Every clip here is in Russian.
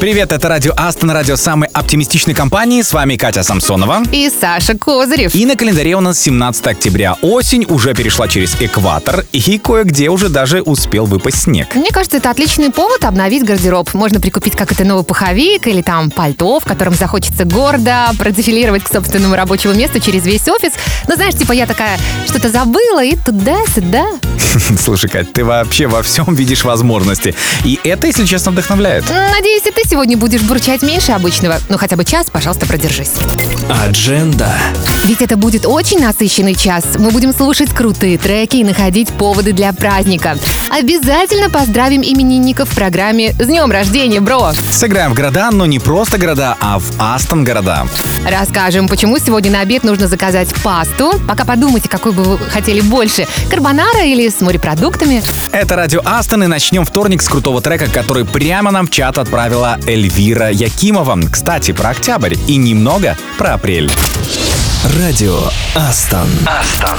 Привет, это Радио Астон, радио самой оптимистичной компании. С вами Катя Самсонова. И Саша Козырев. И на календаре у нас 17 октября. Осень уже перешла через экватор, и кое-где уже даже успел выпасть снег. Мне кажется, это отличный повод обновить гардероб. Можно прикупить как это новый пуховик или там пальто, в котором захочется гордо продефилировать к собственному рабочему месту через весь офис. Ну, знаешь, типа я такая что-то забыла и туда-сюда. Слушай, Кать, ты вообще во всем видишь возможности. И это, если честно, вдохновляет. Надеюсь, и ты сегодня будешь бурчать меньше обычного. Ну, хотя бы час, пожалуйста, продержись. Адженда. Ведь это будет очень насыщенный час. Мы будем слушать крутые треки и находить поводы для праздника. Обязательно поздравим именинников в программе «С днем рождения, бро!». Сыграем в города, но не просто города, а в Астон города. Расскажем, почему сегодня на обед нужно заказать пасту. Пока подумайте, какой бы вы хотели больше. Карбонара или с морепродуктами. Это Радио Астон, и начнем вторник с крутого трека, который прямо нам в чат отправила Эльвира Якимова. Кстати, про октябрь и немного про апрель. Радио Астон. Астон.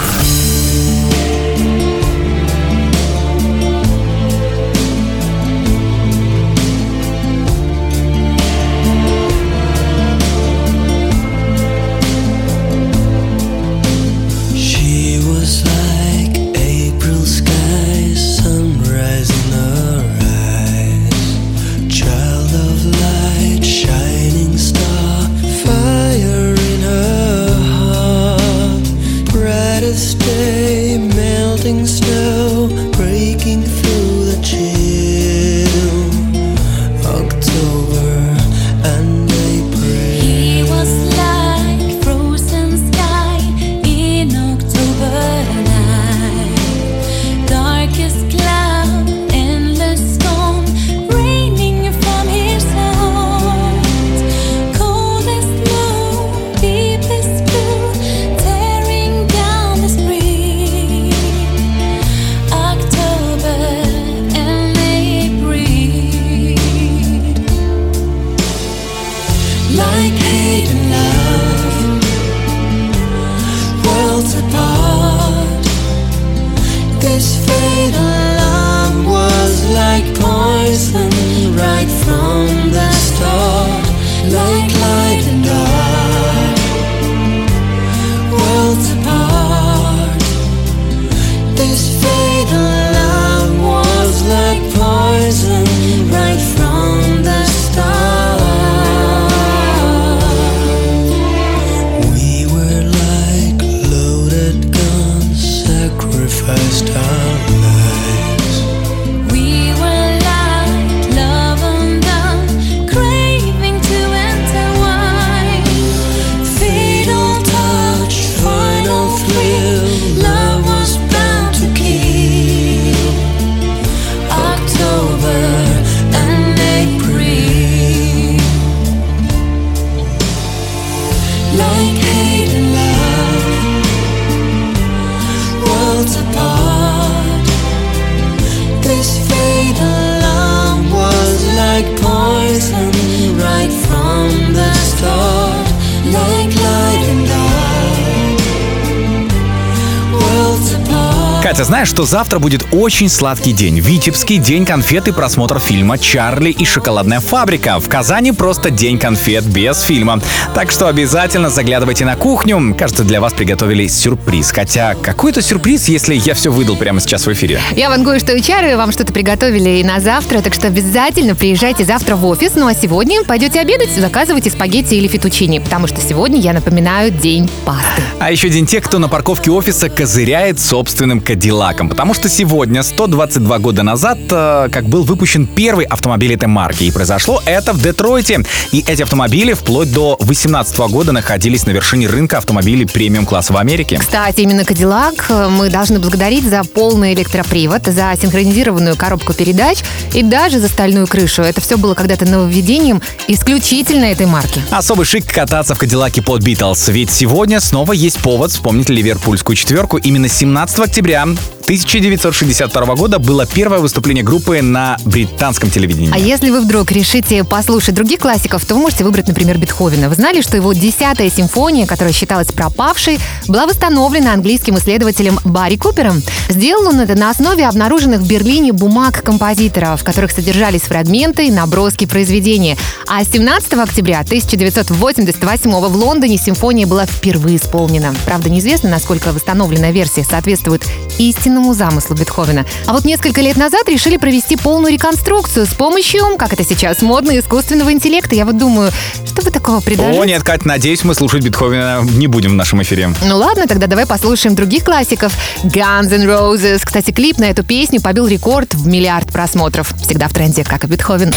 Что завтра будет очень сладкий день. Витебский день конфет и просмотр фильма «Чарли и шоколадная фабрика». В Казани просто день конфет без фильма. Так что обязательно заглядывайте на кухню. Кажется, для вас приготовили сюрприз. Хотя, какой это сюрприз, если я все выдал прямо сейчас в эфире? Я вангую, что и чары вам что-то приготовили и на завтра, так что обязательно приезжайте завтра в офис. Ну а сегодня пойдете обедать, заказывайте спагетти или фетучини, потому что сегодня, я напоминаю, день пасты. А еще день тех, кто на парковке офиса козыряет собственным Кадиллаком. Потому что сегодня, 122 года назад, э, как был выпущен первый автомобиль этой марки. И произошло это в Детройте. И эти автомобили вплоть до 2018 года находились на вершине рынка автомобилей премиум-класса в Америке. Кстати, именно Кадиллак э, мы должны благодарить за полный электропривод, за синхронизированную коробку передач и даже за стальную крышу. Это все было когда-то нововведением исключительно этой марки. Особый шик кататься в Кадиллаке под Битлз. Ведь сегодня снова есть повод вспомнить ливерпульскую четверку. Именно 17 октября 1962 года было первое выступление группы на британском телевидении. А если вы вдруг решите послушать других классиков, то вы можете выбрать, например, Бетховена. Вы знали, что его десятая симфония, которая считалась пропавшей, была восстановлена английским исследователем Барри Купером? Сделал он это на основе обнаруженных в Берлине бумаг композитора, в которых содержались фрагменты и наброски произведения. А 17 октября 1988 в Лондоне симфония была впервые исполнена. Правда, неизвестно, насколько восстановленная версия соответствует истинному замыслу Бетховена. А вот несколько лет назад решили провести полную реконструкцию с помощью, как это сейчас модно, искусственного интеллекта. Я вот думаю, что вы такого предложите? О, нет, Кать, надеюсь, мы слушать Бетховена не будем в нашем эфире. Ну ладно, тогда давай послушаем других классиков. Guns N' Roses. Кстати, клип на эту песню побил рекорд в миллиард просмотров. Всегда в тренде, как и Бетховен.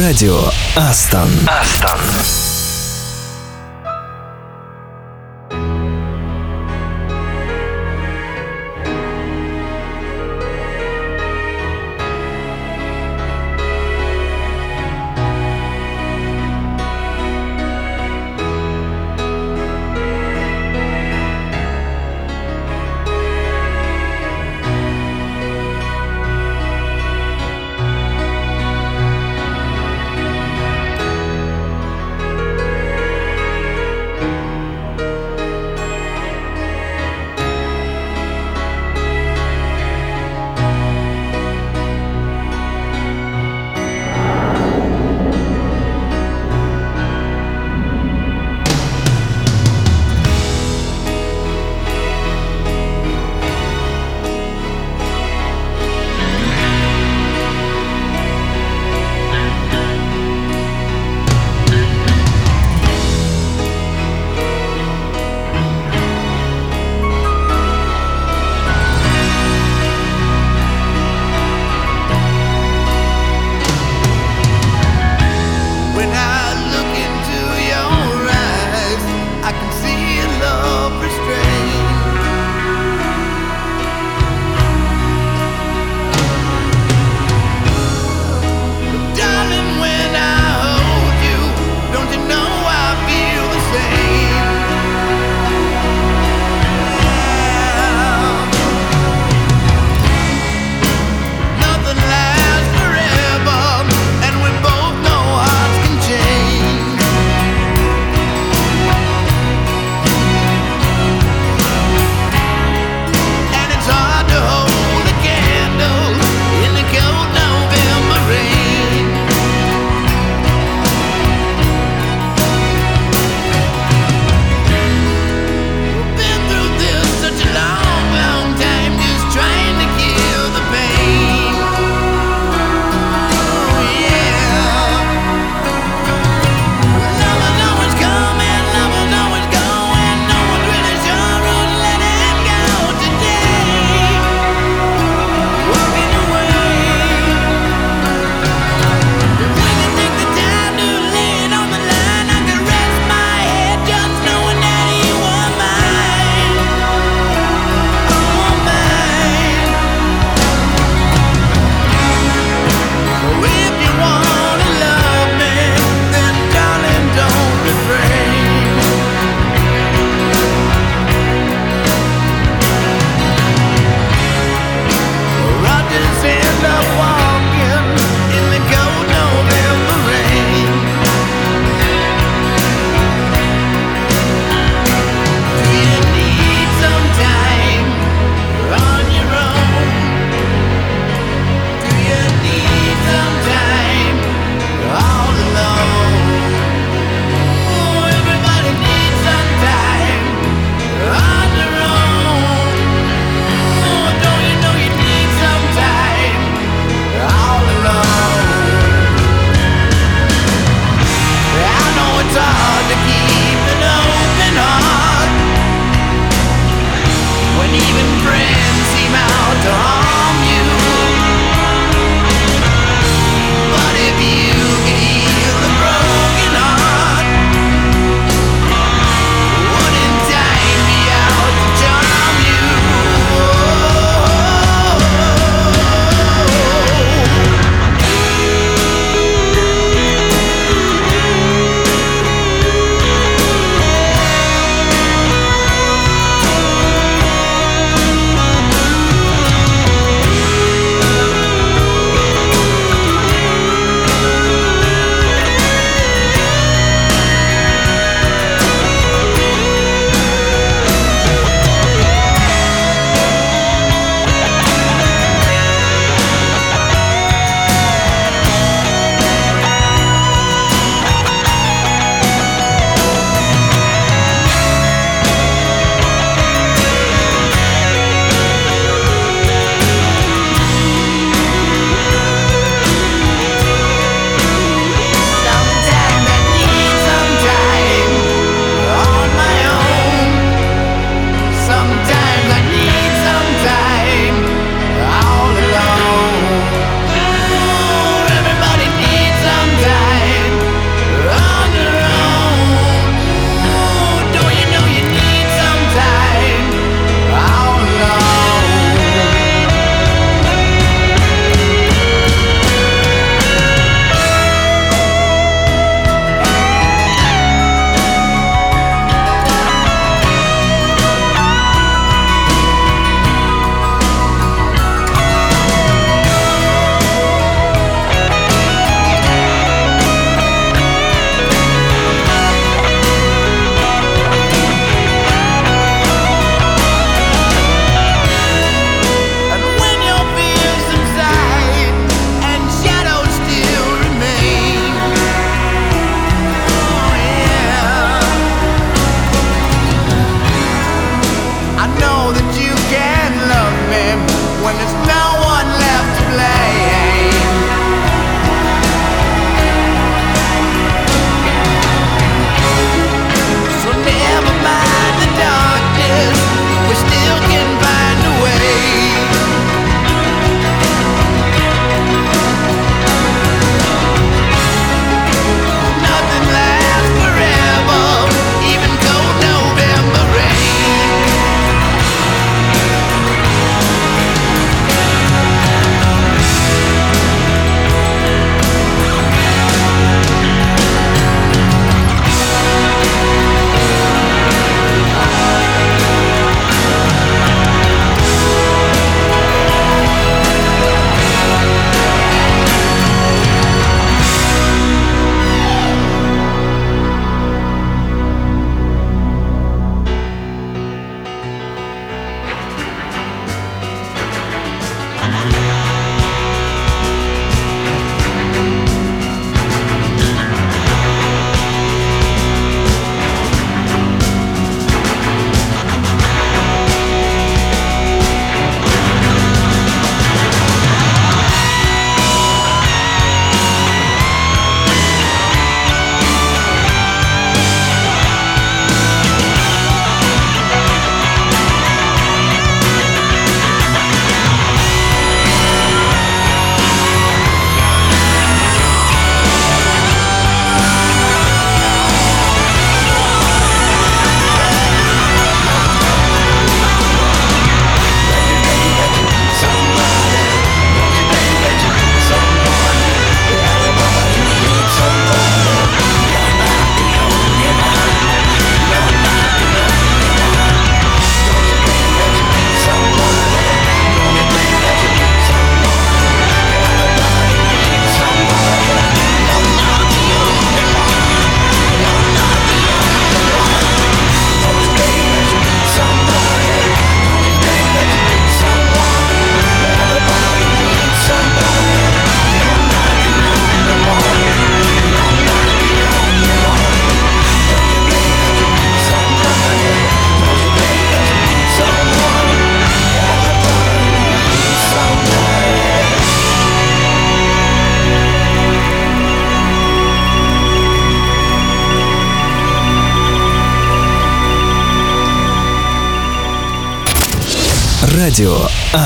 Радио Астон. Астон.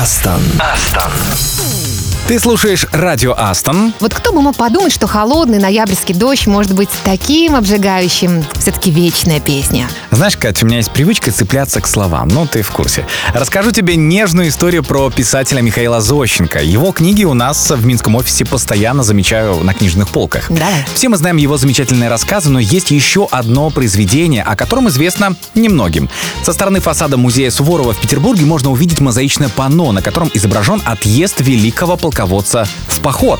Астон. Астон. Ты слушаешь радио Астон. Вот кто бы мог подумать, что холодный ноябрьский дождь может быть таким обжигающим. Все-таки вечная песня. Знаешь, Катя, у меня есть привычка цепляться к словам, ну ты в курсе. Расскажу тебе нежную историю про писателя Михаила Зощенко. Его книги у нас в Минском офисе постоянно замечаю на книжных полках. Давай. Все мы знаем его замечательные рассказы, но есть еще одно произведение, о котором известно немногим. Со стороны фасада музея Суворова в Петербурге можно увидеть мозаичное панно, на котором изображен отъезд великого полководца в поход.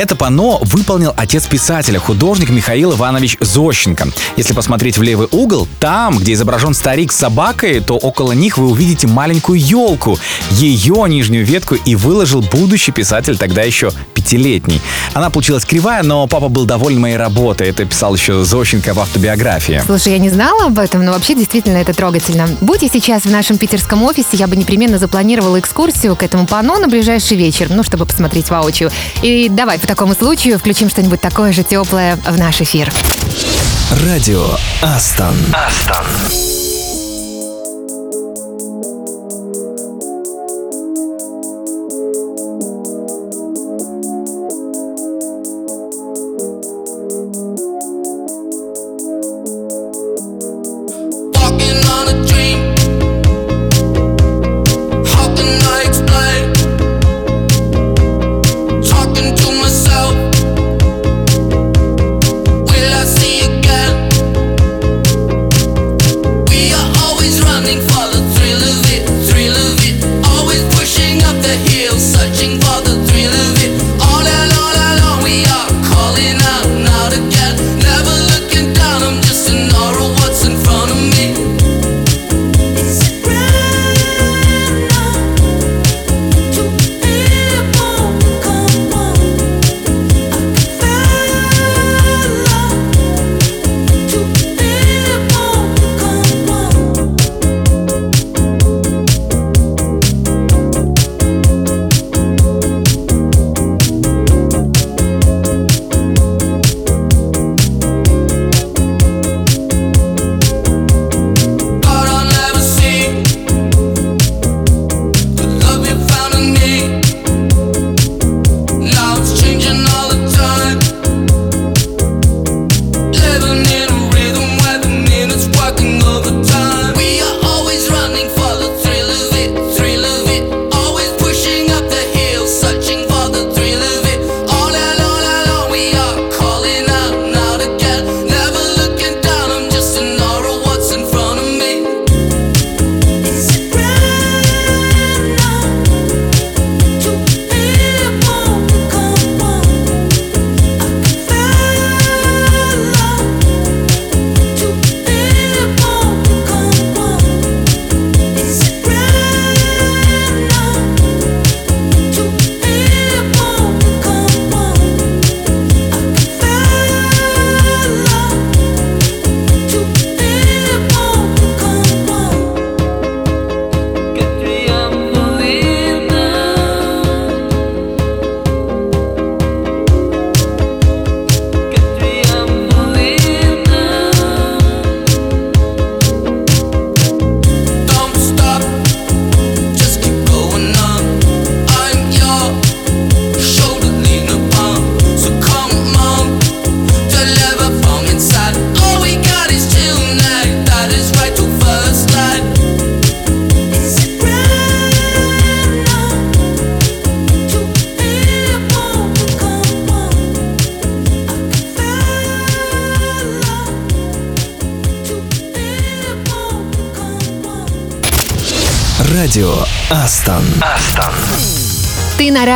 Это панно выполнил отец писателя, художник Михаил Иванович Зощенко. Если посмотреть в левый угол, там, где изображен старик с собакой, то около них вы увидите маленькую елку. Ее нижнюю ветку и выложил будущий писатель, тогда еще пятилетний. Она получилась кривая, но папа был доволен моей работой. Это писал еще Зощенко в автобиографии. Слушай, я не знала об этом, но вообще действительно это трогательно. Будь я сейчас в нашем питерском офисе, я бы непременно запланировала экскурсию к этому панно на ближайший вечер, ну, чтобы посмотреть воочию. И давай по такому случаю включим что-нибудь такое же теплое в наш эфир. Радио Астон. Астон.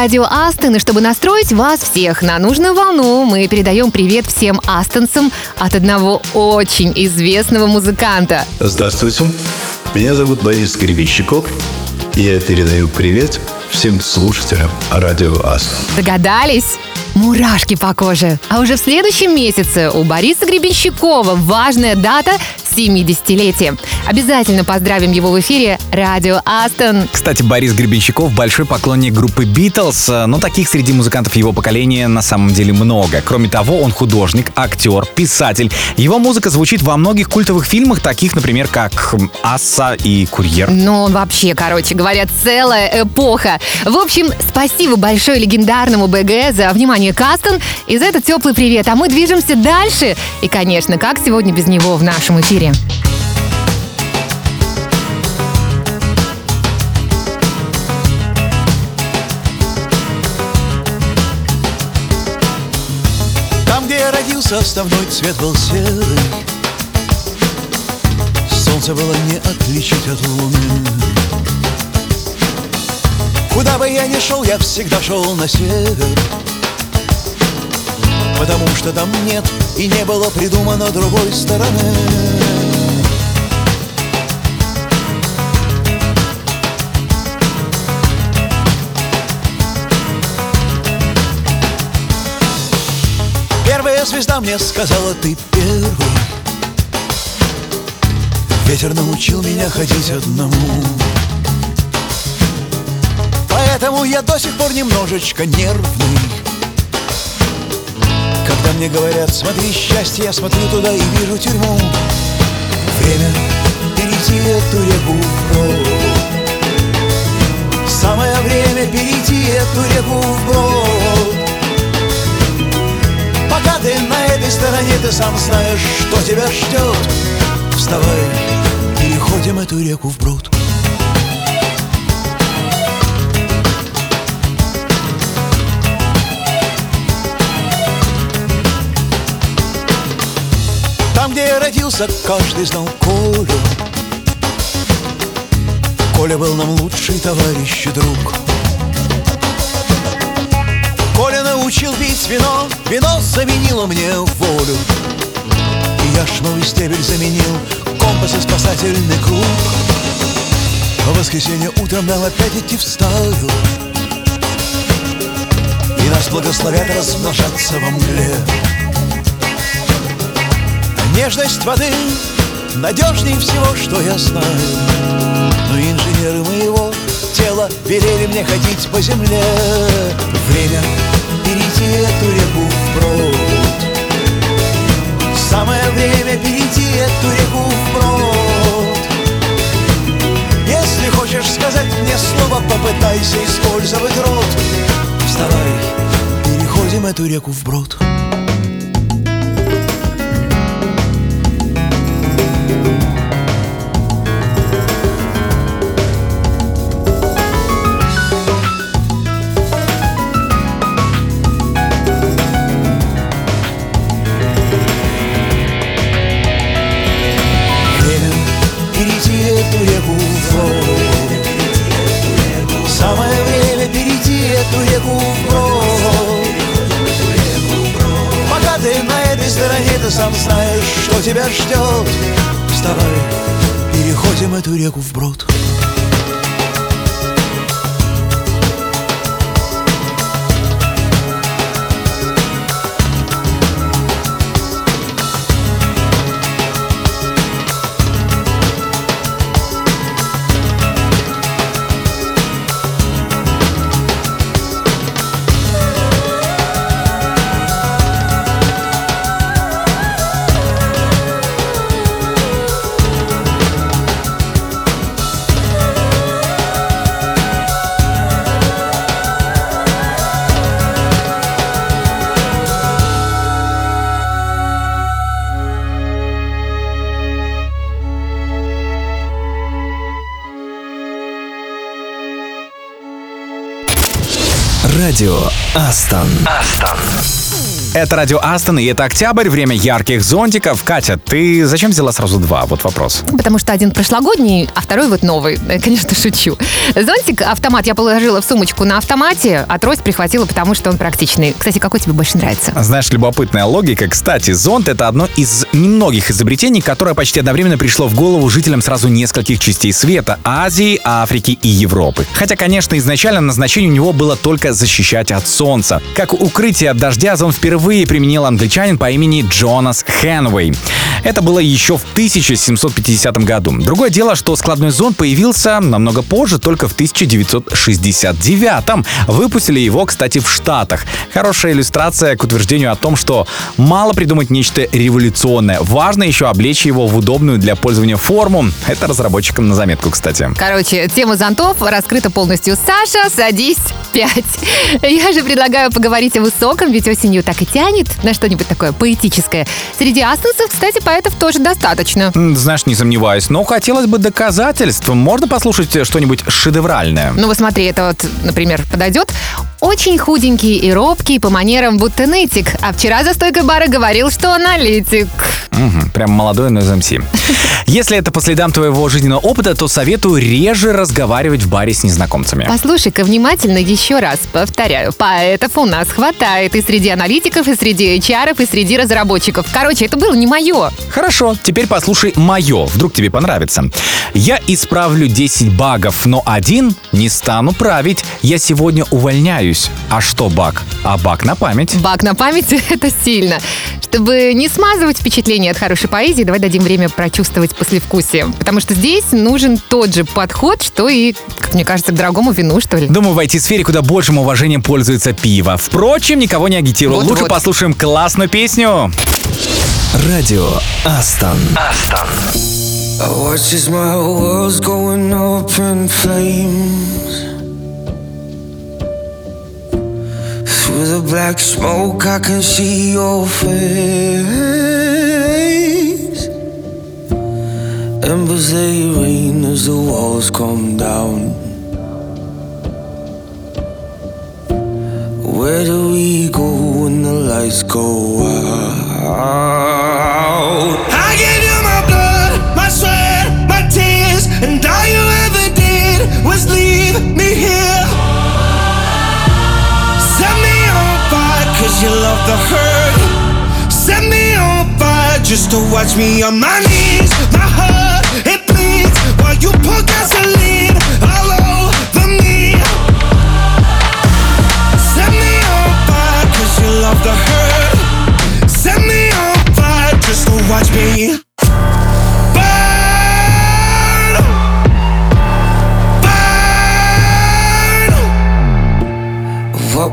Радио Астон, и чтобы настроить вас всех на нужную волну, мы передаем привет всем астонцам от одного очень известного музыканта. Здравствуйте, меня зовут Борис Гребенщиков, и я передаю привет всем слушателям радио Астон. Догадались? Мурашки по коже. А уже в следующем месяце у Бориса Гребенщикова важная дата 70-летие. Обязательно поздравим его в эфире Радио Астон. Кстати, Борис Гребенщиков большой поклонник группы Битлз, но таких среди музыкантов его поколения на самом деле много. Кроме того, он художник, актер, писатель. Его музыка звучит во многих культовых фильмах, таких, например, как «Асса» и «Курьер». Ну, он вообще, короче говоря, целая эпоха. В общем, спасибо большое легендарному БГ за внимание к Астон и за этот теплый привет. А мы движемся дальше. И, конечно, как сегодня без него в нашем эфире. Там, где я родился, основной цвет был серый. Солнце было не отличить от луны. Куда бы я ни шел, я всегда шел на север. Потому что там нет и не было придумано другой стороны Звезда мне сказала, ты первый Ветер научил меня ходить одному. Поэтому я до сих пор немножечко нервный. Когда мне говорят, смотри счастье, я смотрю туда и вижу тюрьму Время перейти эту реку вброд Самое время перейти эту реку Пока ты на этой стороне, ты сам знаешь, что тебя ждет. Вставай, переходим эту реку вброд. Там, где я родился, каждый знал Колю. Коля был нам лучший товарищ и друг Научил пить вино. Вино заменило мне волю. И яшмовый стебель заменил. Компас и спасательный круг. В воскресенье утром нам опять идти в стаю. И нас благословят размножаться во мгле. Нежность воды надежней всего, что я знаю. Но инженеры моего тела велели мне ходить по земле. Время перейти эту реку вброд Самое время перейти эту реку вброд Если хочешь сказать мне слово, попытайся использовать рот. Вставай, переходим эту реку вброд Время Астон. Астон. Это радио Астон, и это октябрь, время ярких зонтиков. Катя, ты зачем взяла сразу два? Вот вопрос. Потому что один прошлогодний, а второй вот новый. Конечно, шучу. Зонтик, автомат я положила в сумочку на автомате, а трость прихватила, потому что он практичный. Кстати, какой тебе больше нравится? Знаешь, любопытная логика. Кстати, зонт — это одно из немногих изобретений, которое почти одновременно пришло в голову жителям сразу нескольких частей света — Азии, Африки и Европы. Хотя, конечно, изначально назначение у него было только защищать от солнца. Как укрытие от дождя, зонт впервые применил англичанин по имени Джонас Хэнвей. Это было еще в 1750 году. Другое дело, что складной зонт появился намного позже, только в 1969. Выпустили его, кстати, в Штатах. Хорошая иллюстрация к утверждению о том, что мало придумать нечто революционное. Важно еще облечь его в удобную для пользования форму. Это разработчикам на заметку, кстати. Короче, тема зонтов раскрыта полностью. Саша, садись пять. Я же предлагаю поговорить о высоком, ведь осенью так и тянет на что-нибудь такое поэтическое. Среди астонцев, кстати, поэтов тоже достаточно. Знаешь, не сомневаюсь, но хотелось бы доказательств. Можно послушать что-нибудь шедевральное? Ну вот смотри, это вот, например, подойдет. Очень худенький и робкий по манерам будто нытик. А вчера за стойкой бара говорил, что аналитик. Мгм, прям молодой Noise MC. Если это по следам твоего жизненного опыта, то советую реже разговаривать в баре с незнакомцами. Послушай-ка внимательно еще раз. Повторяю, поэтов у нас хватает и среди аналитиков, и среди HR, и среди разработчиков. Короче, это было не мое. Хорошо, теперь послушай мое, вдруг тебе понравится. Я исправлю 10 багов, но один не стану править. Я сегодня увольняюсь. А что баг? А баг на память. Бак на память — это сильно. Чтобы не смазывать впечатление от хорошей поэзии, давай дадим время прочувствовать послевкусие. Потому что здесь нужен тот же подход, что и, как мне кажется, к дорогому вину, что ли. Думаю, в IT-сфере куда большим уважением пользуется пиво. Впрочем, никого не агитирую. Вот-вот. Лучше послушаем классную песню. Радио Астон. Астон. I watch as my world's going up in flames. Through the black smoke, I can see your face. Embers they rain as the walls come down. Where do we go when the lights go out? I gave you my blood, my sweat, my tears, and all you ever did was leave me here. You love the hurt. Set me on fire just to watch me on my knees. My heart, it bleeds while you pour gasoline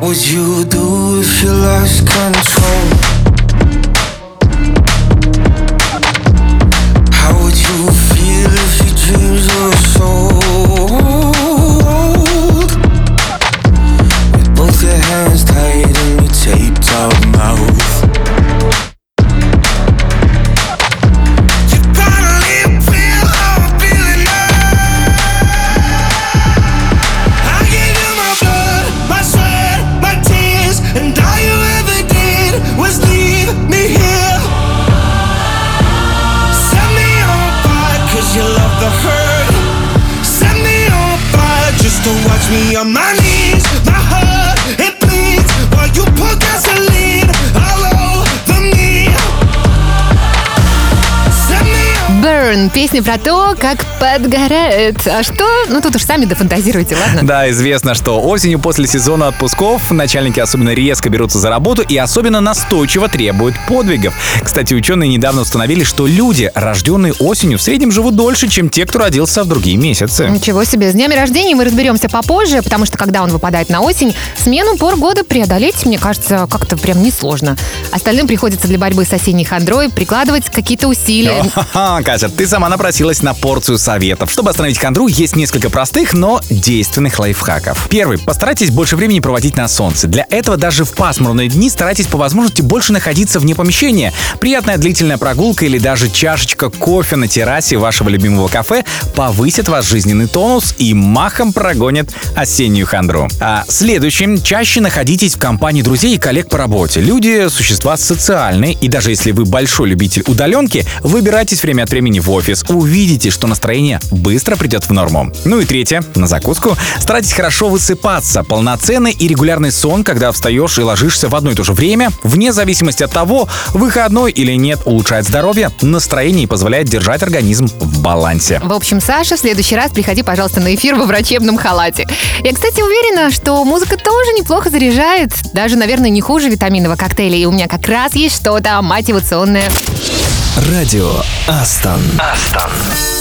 What would you do if you lost control? Песня про то, как подгорает. А что? Ну, тут уж сами дофантазируйте, ладно? Да, известно, что осенью после сезона отпусков начальники особенно резко берутся за работу и особенно настойчиво требуют подвигов. Кстати, ученые недавно установили, что люди, рожденные осенью, в среднем живут дольше, чем те, кто родился в другие месяцы. Ничего себе. С днями рождения мы разберемся попозже, потому что когда он выпадает на осень, смену пор года преодолеть, мне кажется, как-то прям несложно. Остальным приходится для борьбы с осенней хандрой прикладывать какие-то усилия. Катя, ты сама напросилась на порцию советов. Чтобы остановить хандру, есть несколько простых, но действенных лайфхаков. Первый. Постарайтесь больше времени проводить на солнце. Для этого даже в пасмурные дни старайтесь по возможности больше находиться вне помещения. Приятная длительная прогулка или даже чашечка кофе на террасе вашего любимого кафе повысит ваш жизненный тонус и махом прогонит осеннюю хандру. А следующим. Чаще находитесь в компании друзей и коллег по работе. Люди — существа социальные, и даже если вы большой любитель удаленки, выбирайтесь время от времени в офис, увидите, что настроение быстро придет в норму. Ну и третье, на закуску, старайтесь хорошо высыпаться. Полноценный и регулярный сон, когда встаешь и ложишься в одно и то же время, вне зависимости от того, выходной или нет, улучшает здоровье, настроение и позволяет держать организм в балансе. В общем, Саша, в следующий раз приходи, пожалуйста, на эфир во врачебном халате. Я, кстати, уверена, что музыка тоже неплохо заряжает. Даже, наверное, не хуже витаминного коктейля. И у меня как раз есть что-то мотивационное. Радио Астон. Астон.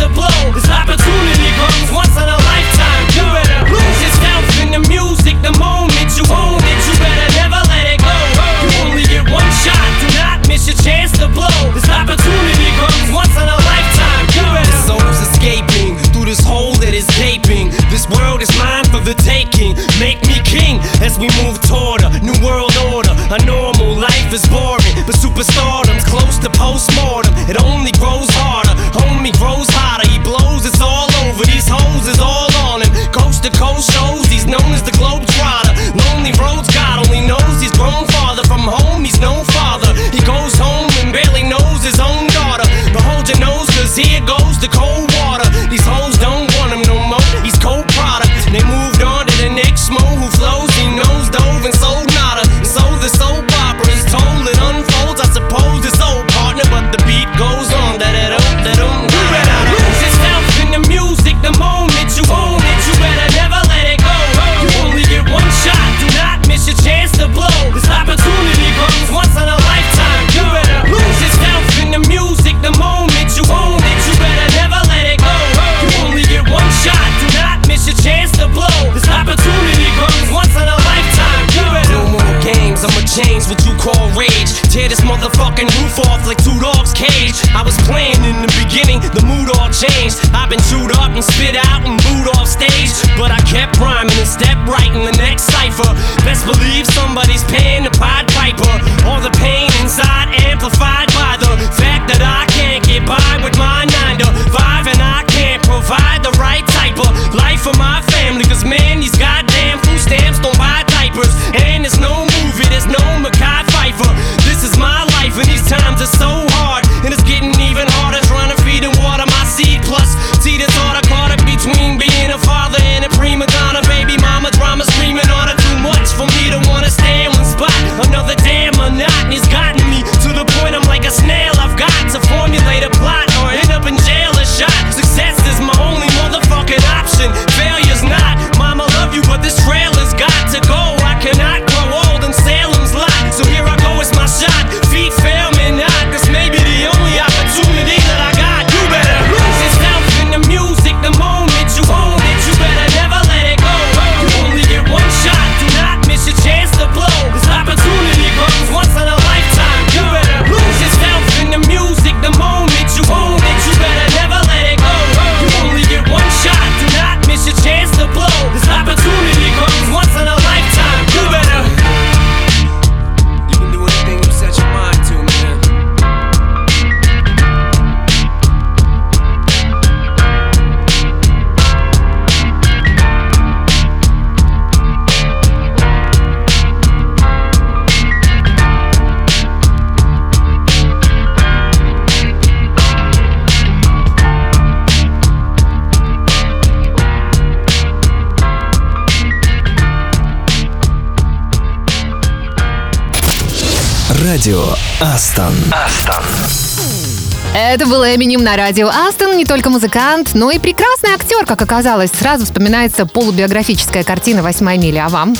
to blow. This opportunity comes once in a Success is my only motherfucking option. Радио Астон. Астон. Это был Эминем на радио Астон. Не только музыкант, но и прекрасный актер, как оказалось. Сразу вспоминается полубиографическая картина «Восьмая миля». А вам?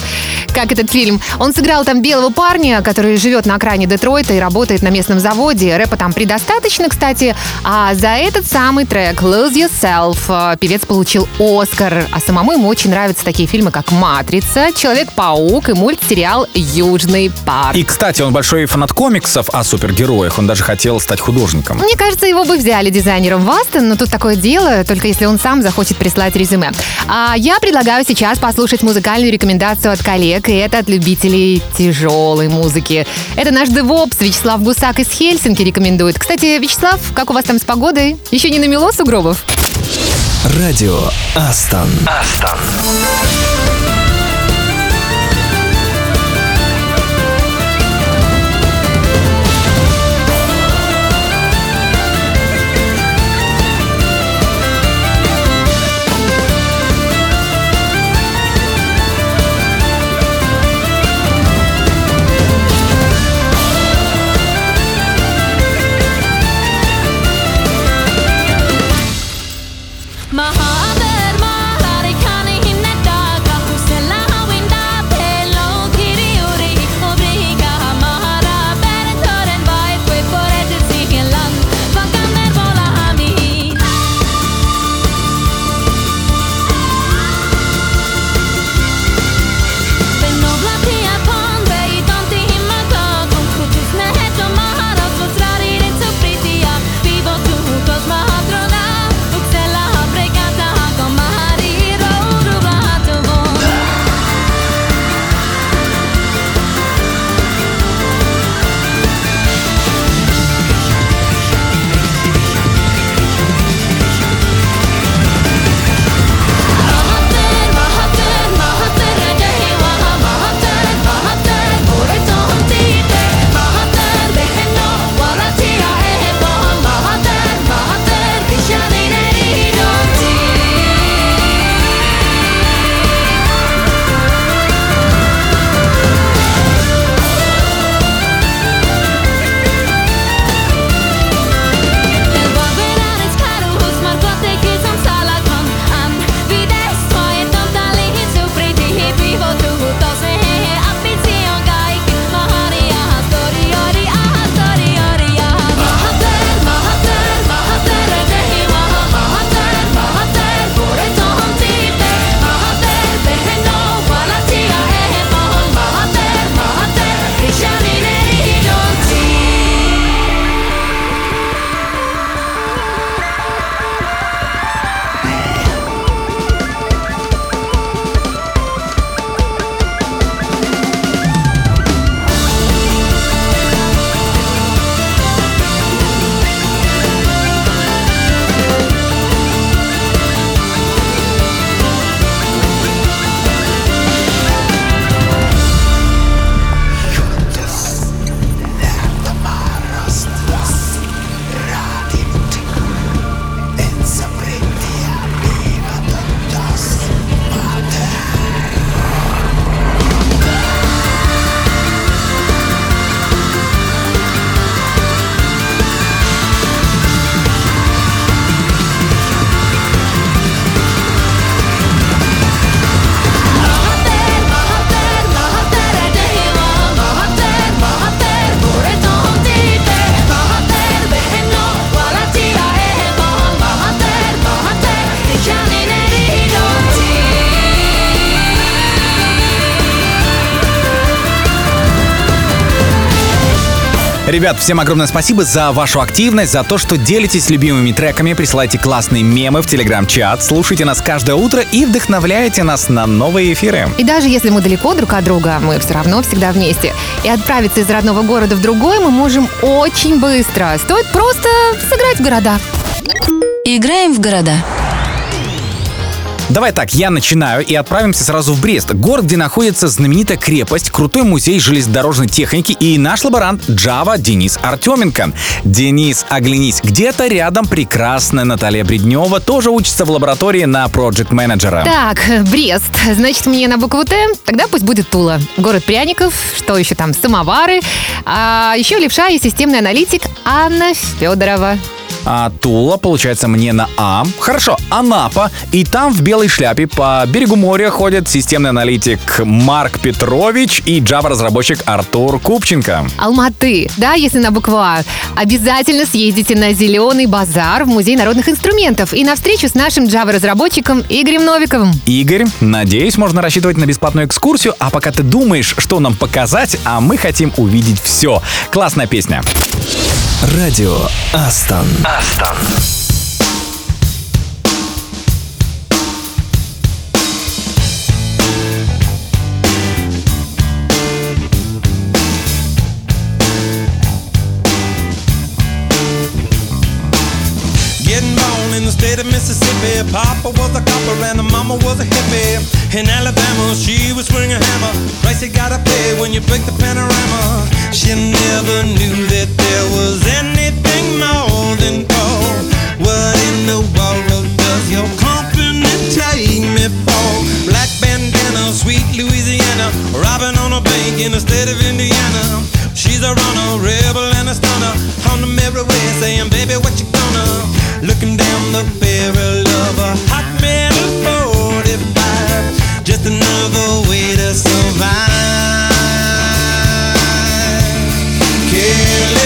Как этот фильм? Он сыграл там белого парня, который живет на окраине Детройта и работает на местном заводе. Рэпа там предостаточно, кстати. А за этот самый трек «Lose Yourself» э, певец получил Оскар. А самому ему очень нравятся такие фильмы, как «Матрица», «Человек-паук» и мультсериал «Южный парк». И, кстати, он большой фанат комиксов о супергероях. Он даже хотел стать художником. Мне кажется, его бы взяли дизайнером в Астон, но тут такое дело, только если он сам захочет прислать резюме. А я предлагаю сейчас послушать музыкальную рекомендацию от коллег, и это от любителей тяжелой музыки. Это наш девопс Вячеслав Гусак из Хельсинки рекомендует. Кстати, Вячеслав, как у вас там с погодой? Еще не намело сугробов? Радио Астон. Астон. Ребят, всем огромное спасибо за вашу активность, за то, что делитесь любимыми треками, присылайте классные мемы в телеграм-чат, слушайте нас каждое утро и вдохновляйте нас на новые эфиры. И даже если мы далеко друг от друга, мы все равно всегда вместе. И отправиться из родного города в другой мы можем очень быстро. Стоит просто сыграть в города. Играем в города. Давай так, я начинаю и отправимся сразу в Брест. Город, где находится знаменитая крепость, крутой музей железнодорожной техники и наш лаборант Java Денис Артеменко. Денис, оглянись, где-то рядом прекрасная Наталья Бреднева тоже учится в лаборатории на проект менеджера Так, Брест. Значит, мне на букву Т. Тогда пусть будет Тула. Город пряников, что еще там, самовары. А еще левша и системный аналитик Анна Федорова. А Тула, получается, мне на А. Хорошо, Анапа. И там в белой шляпе по берегу моря ходит системный аналитик Марк Петрович и Java-разработчик Артур Купченко. Алматы, да, если на букву А. Обязательно съездите на Зеленый базар в Музей народных инструментов и на встречу с нашим Java-разработчиком Игорем Новиковым. Игорь, надеюсь, можно рассчитывать на бесплатную экскурсию, а пока ты думаешь, что нам показать, а мы хотим увидеть все. Классная песня. Радио Астон. Kazahstan. Getting born in the state of Mississippi, Papa was a copper and the mama was a hippie. In Alabama, she was swing a hammer. Price you gotta pay when you break the panorama. She never knew that there was anything more than gold. What in the world does your company take me for? Black bandana, sweet Louisiana. Robbing on a bank in the state of Indiana. She's a runner, rebel and a stunner. On the merry way, saying, baby, what you gonna? Looking down the barrel of a hot metal 45. Just another way to survive. California,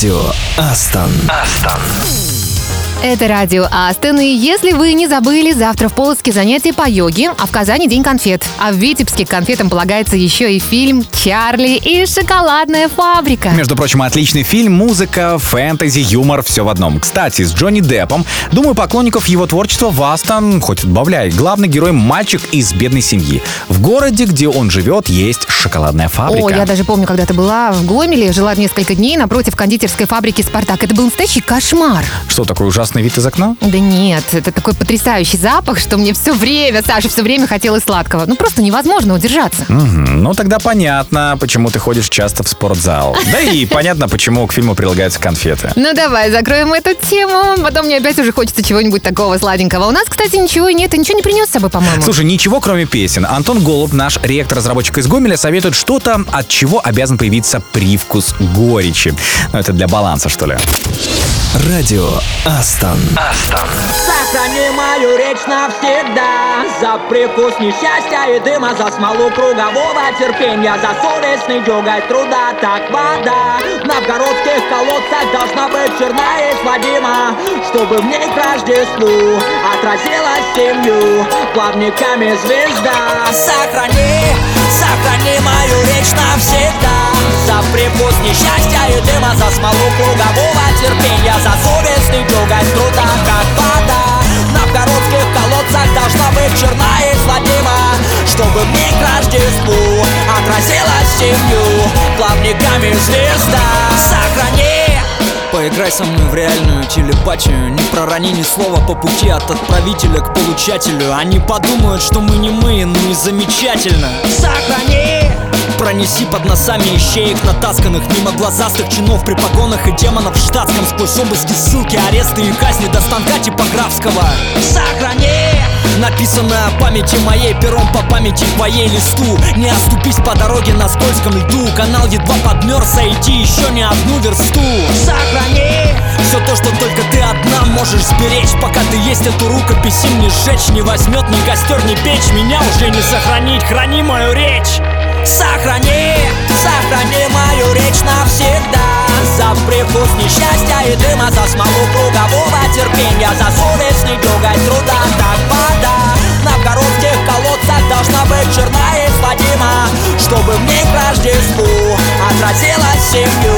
Радио Астон. Астон. Это радио Астон, и если вы не забыли, завтра в Полоцке занятия по йоге, а в Казани день конфет. А в Витебске к конфетам полагается еще и фильм «Чарли и шоколадная фабрика». Между прочим, отличный фильм, музыка, фэнтези, юмор, все в одном. Кстати, с Джонни Деппом, думаю, поклонников его творчества в Астон хоть отбавляй. Главный герой — мальчик из бедной семьи. В городе, где он живет, есть шоколадная фабрика. О, я даже помню, когда ты была в Гомеле, жила несколько дней напротив кондитерской фабрики «Спартак». Это был настоящий кошмар. Что, такой ужасный вид из окна? Да нет, это такой потрясающий запах, что мне все время, Саша, все время хотелось сладкого. Ну, просто невозможно удержаться. Мгм, Ну, тогда понятно, почему ты ходишь часто в спортзал. Да и понятно, почему к фильму прилагаются конфеты. Ну, давай закроем эту тему. Потом мне опять уже хочется чего-нибудь такого сладенького. У нас, кстати, ничего и нет. Ты ничего не принес с собой, по-моему? Слушай, ничего кроме песен. Антон Голуб, наш реактор-разработчик из Гомеля, советует что-то, от чего обязан появиться привкус горечи. Ну, это для баланса, что ли. Радио Астон. Астон. Сохрани мою речь навсегда За привкус несчастья и дыма За смолу кругового терпения За совестный дёготь труда Так вода в новгородских колодцах Должна быть черная и сводима Чтобы в ней к Рождеству Отразилась семью Плавниками звезда Сохрани, сохрани мою речь навсегда. За привкус несчастья и дыма За смолу кругового терпения За совестный дёготь труда Как вода. В новгородских колодцах Должна быть черная и сводима Чтобы в ней к Рождеству Отразилась семью Плавниками звезда. Сохрани Поиграй со мной в реальную телепатию. Не пророни ни слова по пути от отправителя к получателю. Они подумают, что мы не мы, ну и замечательно. Сохрани! Пронеси под носами ищеек натасканных Мимо глазастых чинов при погонах и демонов в штатском. Сквозь обыски, ссылки, аресты и казни до станка типографского. Сохрани Написанное о памяти моей пером по памяти твоей листу. Не оступись по дороге на скользком льду. Канал едва подмерз, а идти еще не одну версту. Сохрани! Все то, что только ты одна можешь сберечь. Пока ты есть эту рукопись им не сжечь. Не возьмет ни костер, ни печь. Меня уже не сохранить, храни мою речь Сохрани, сохрани мою речь навсегда. За привкус несчастья и дыма За смолу кругового терпения За совестный дёготь труда. Так вода в новгородских колодцах Должна быть черная сводима Чтобы в ней к Рождеству Отразилась семью.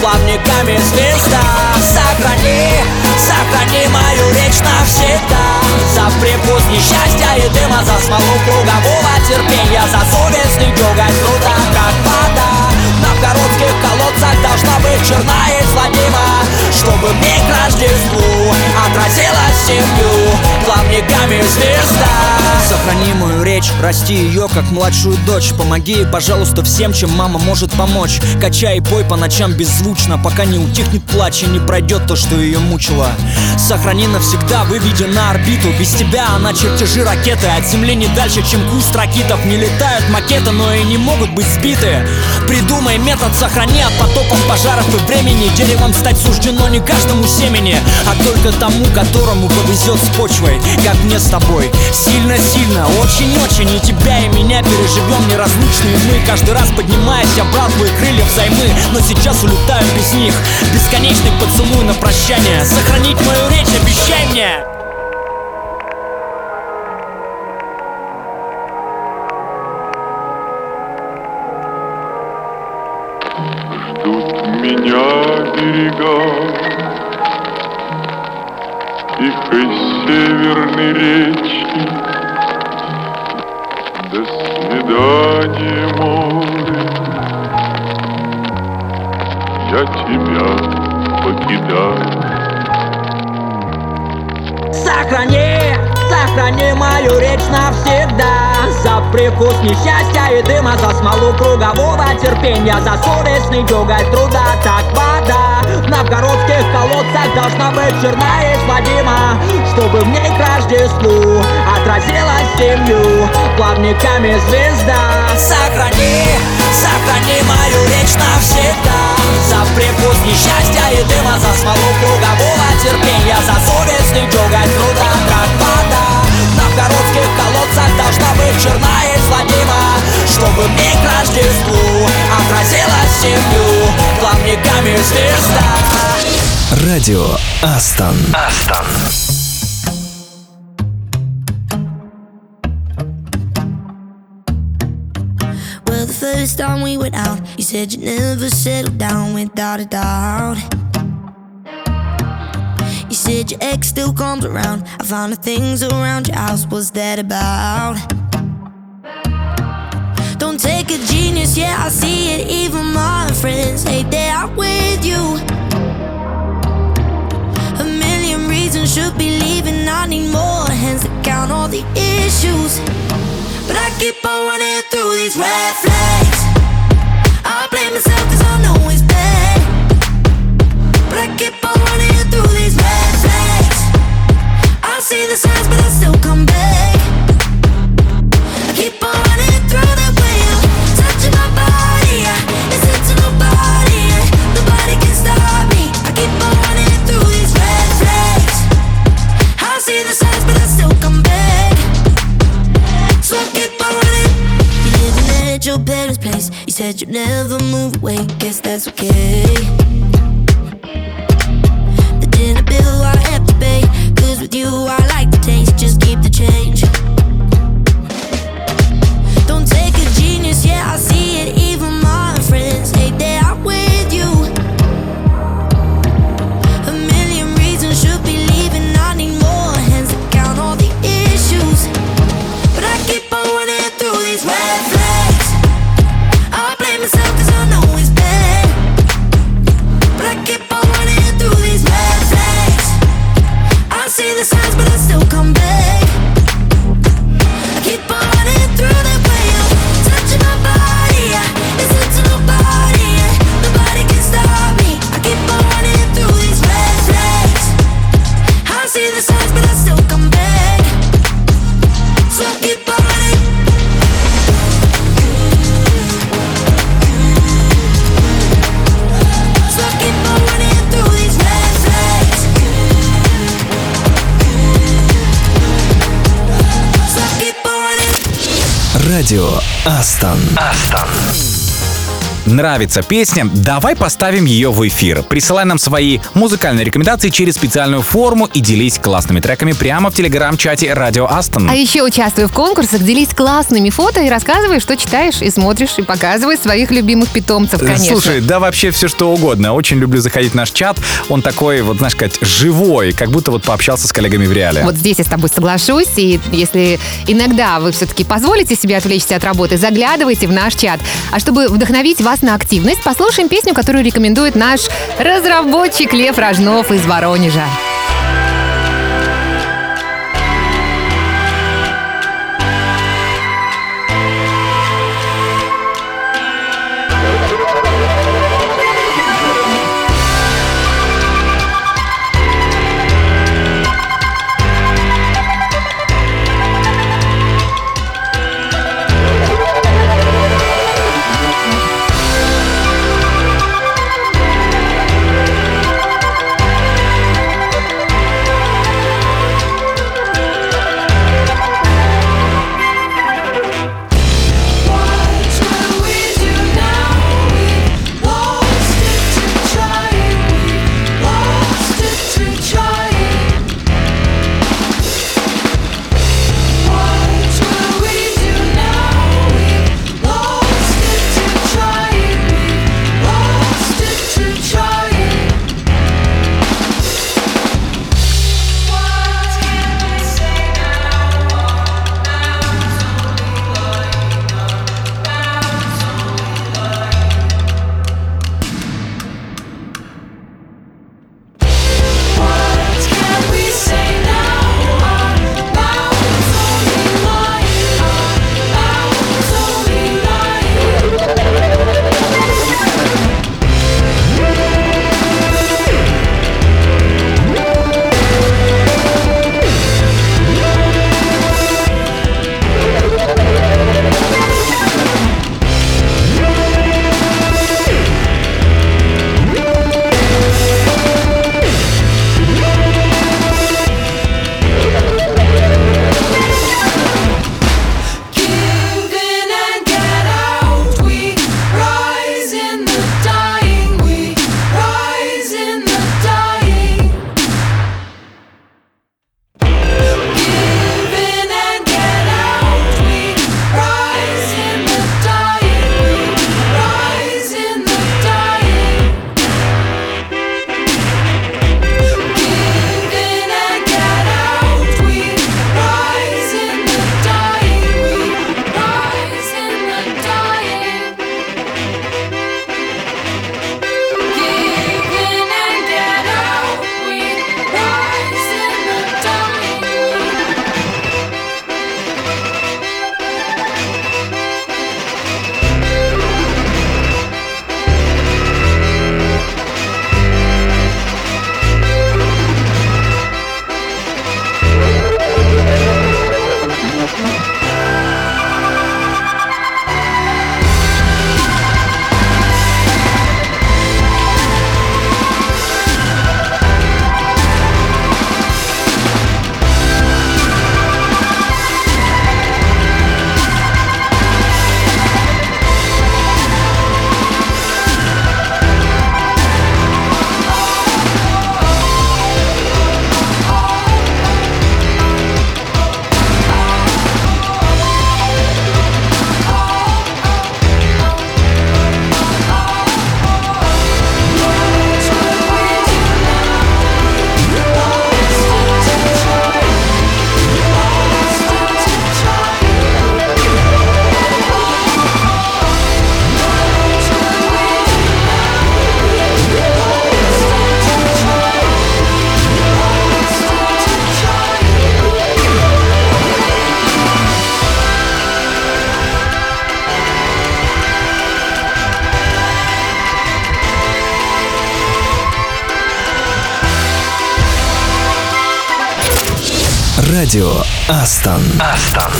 Плавниками звезда. Сохрани, сохрани мою речь навсегда. За привкус несчастья и дыма За смолу кругового терпения За совестный дёготь труда Как вода новгородских колодцах Должна быть черная и сводима Чтобы в ней к Рождеству Отразилась семью Плавниками звезда. Сохрани мою речь, расти ее как младшую дочь. Помоги ей, пожалуйста, всем, чем мама может помочь. Качай и пой по ночам беззвучно Пока не утихнет плач и не пройдет то, что ее мучило. Сохрани навсегда, выведи на орбиту. Без тебя она чертежи ракеты. От земли не дальше, чем куст ракитов. Не летают макеты, но и не могут быть сбиты. Придумай метод, сохрани от потоков пожаров и времени. Деревом стать суждено не каждому семени А только тому, которому повезет с почвой Как мне с тобой. Сильно-сильно, очень-очень И тебя и меня переживем неразлучные мы Каждый раз поднимаясь, обратывая крылья взаймы Но сейчас улетаю без них. Бесконечный поцелуй на прощание. Сохранить мою речь, обещай мне берега Тихой северной речки До свидания, море Я тебя покидаю. Сохрани, сохрани мою речь навсегда. За привкус несчастья и дыма За смолу кругового терпения За совестный дёготь труда Так вода. В новгородских колодцах Должна быть черная и Чтобы в ней к Рождеству Отразилась семью. Плавниками звезда. Сохрани, сохрани мою речь навсегда. За привкус несчастья и дыма За смолу кругового терпения За совестный дёготь труда Как вода новгородских колодцах Должна быть черная и сводима Чтобы в ней к Рождеству Отразилась семью Плавниками огоньками звезда Радио Астон. Астон. Well, the first time we went out, you said you'd never settle down without a doubt. Said your ex still comes around. I found the things around your house. What's that about? Don't take a genius, yeah, I see it. Even my friends hate that I'm with you. A million reasons should be leaving. I need more hands to count all the issues. But I keep on running through these red flags. I blame myself cause I know it's see the signs, but I still come back. Keep on running through the wheel. Touching my body, to nobody, can stop me. I keep on running through these red flags. I see the signs, but I still come back. So I keep on running. You living at your parents' place. You said you'd never move away. Guess that's okay. With you I like the taste. Just keep the change. Астон. Астон. Нравится песня? Давай поставим ее в эфир. Присылай нам свои музыкальные рекомендации через специальную форму и делись классными треками прямо в телеграм-чате Радио Астон. А еще участвуй в конкурсах, делись классными фото и рассказывай, что читаешь и смотришь, и показывай своих любимых питомцев, конечно. Слушай, да вообще все что угодно. Очень люблю заходить в наш чат. Он такой, вот знаешь, сказать, живой, как будто вот пообщался с коллегами в реале. Вот здесь я с тобой соглашусь, и если иногда вы все-таки позволите себе отвлечься от работы, заглядывайте в наш чат. А чтобы вдохновить вас на активность, послушаем песню, которую рекомендует наш разработчик Лев Рожнов из Воронежа. Радио Астон. Астон.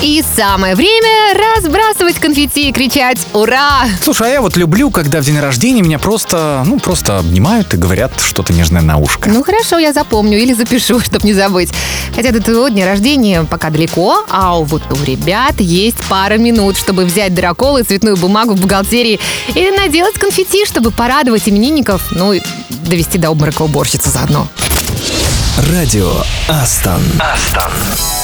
И самое время разбрасывать конфетти и кричать «Ура!». Слушай, а я вот люблю, когда в день рождения меня просто, ну, просто обнимают и говорят что-то нежное на ушко. Ну, хорошо, я запомню или запишу, чтобы не забыть. Хотя до твоего дня рождения пока далеко, а вот у ребят есть пара минут, чтобы взять дракол и цветную бумагу в бухгалтерии и наделать конфетти, чтобы порадовать именинников, ну, и довести до обморока уборщицу заодно. Радио Астон. Астон.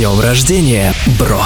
днем рождения, бро!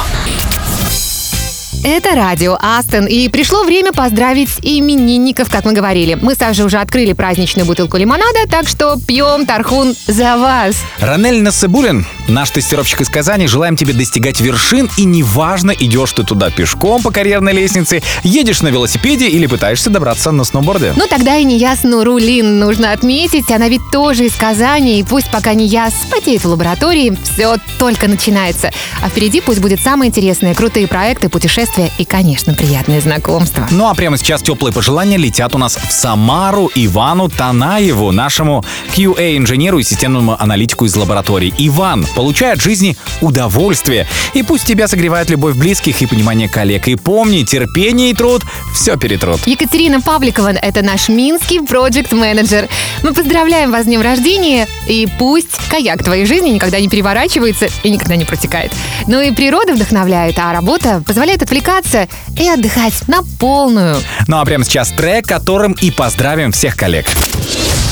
Это радио Астон, и пришло время поздравить именинников, как мы говорили. Мы также уже открыли праздничную бутылку лимонада, так что пьем Тархун за вас. Ранель Насыбулин наш тестировщик из Казани, желаем тебе достигать вершин, и неважно, идешь ты туда пешком по карьерной лестнице, едешь на велосипеде или пытаешься добраться на сноуборде. Ну тогда и неясну Рулин нужно отметить, она ведь тоже из Казани, и пусть пока не яс потеет в лаборатории, все только начинается. А впереди пусть будет самое интересное, крутые проекты, путешествия и, конечно, приятные знакомства. Ну а прямо сейчас теплые пожелания летят у нас в Самару Ивану Танаеву, нашему QA-инженеру и системному аналитику из лаборатории. Иван, получай от жизни удовольствие. И пусть тебя согревает любовь близких и понимание коллег. И помни, терпение и труд все перетрут. Екатерина Павликова – это наш минский проект-менеджер. Мы поздравляем вас с днем рождения, и пусть каяк твоей жизни никогда не переворачивается и никогда не протекает. Ну и природа вдохновляет, а работа позволяет отвлекаться и отдыхать на полную. Ну а прямо сейчас трек, которым и поздравим всех коллег.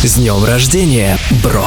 С днем рождения, бро!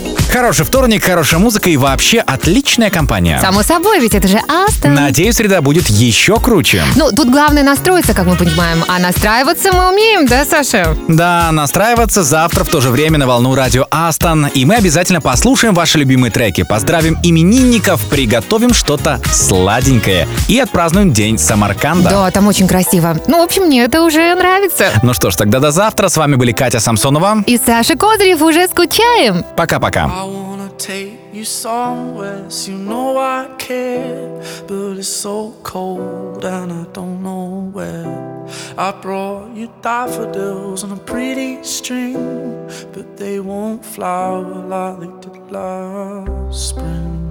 Хороший вторник, хорошая музыка и вообще отличная компания. Само собой, ведь это же Астон. Надеюсь, среда будет еще круче. Ну, тут главное настроиться, как мы понимаем. А настраиваться мы умеем, да, Саша? Да, настраиваться завтра в то же время на волну радио Астон. И мы обязательно послушаем ваши любимые треки, поздравим именинников, приготовим что-то сладенькое и отпразднуем День Самарканда. Да, там очень красиво. Ну, в общем, мне это уже нравится. Ну что ж, тогда до завтра. С вами были Катя Самсонова. И Саша Козырев уже скучаем. Пока-пока. Take you somewhere, so you know I care. But it's so cold and I don't know where. I brought you daffodils on a pretty string, but they won't flower like they did last spring.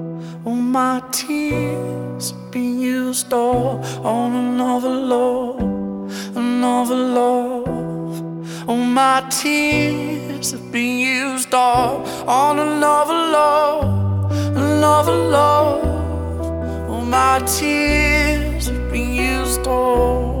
All my tears have been used up on another love, another love. All my tears been used up on another love, another love. All my tears been used up.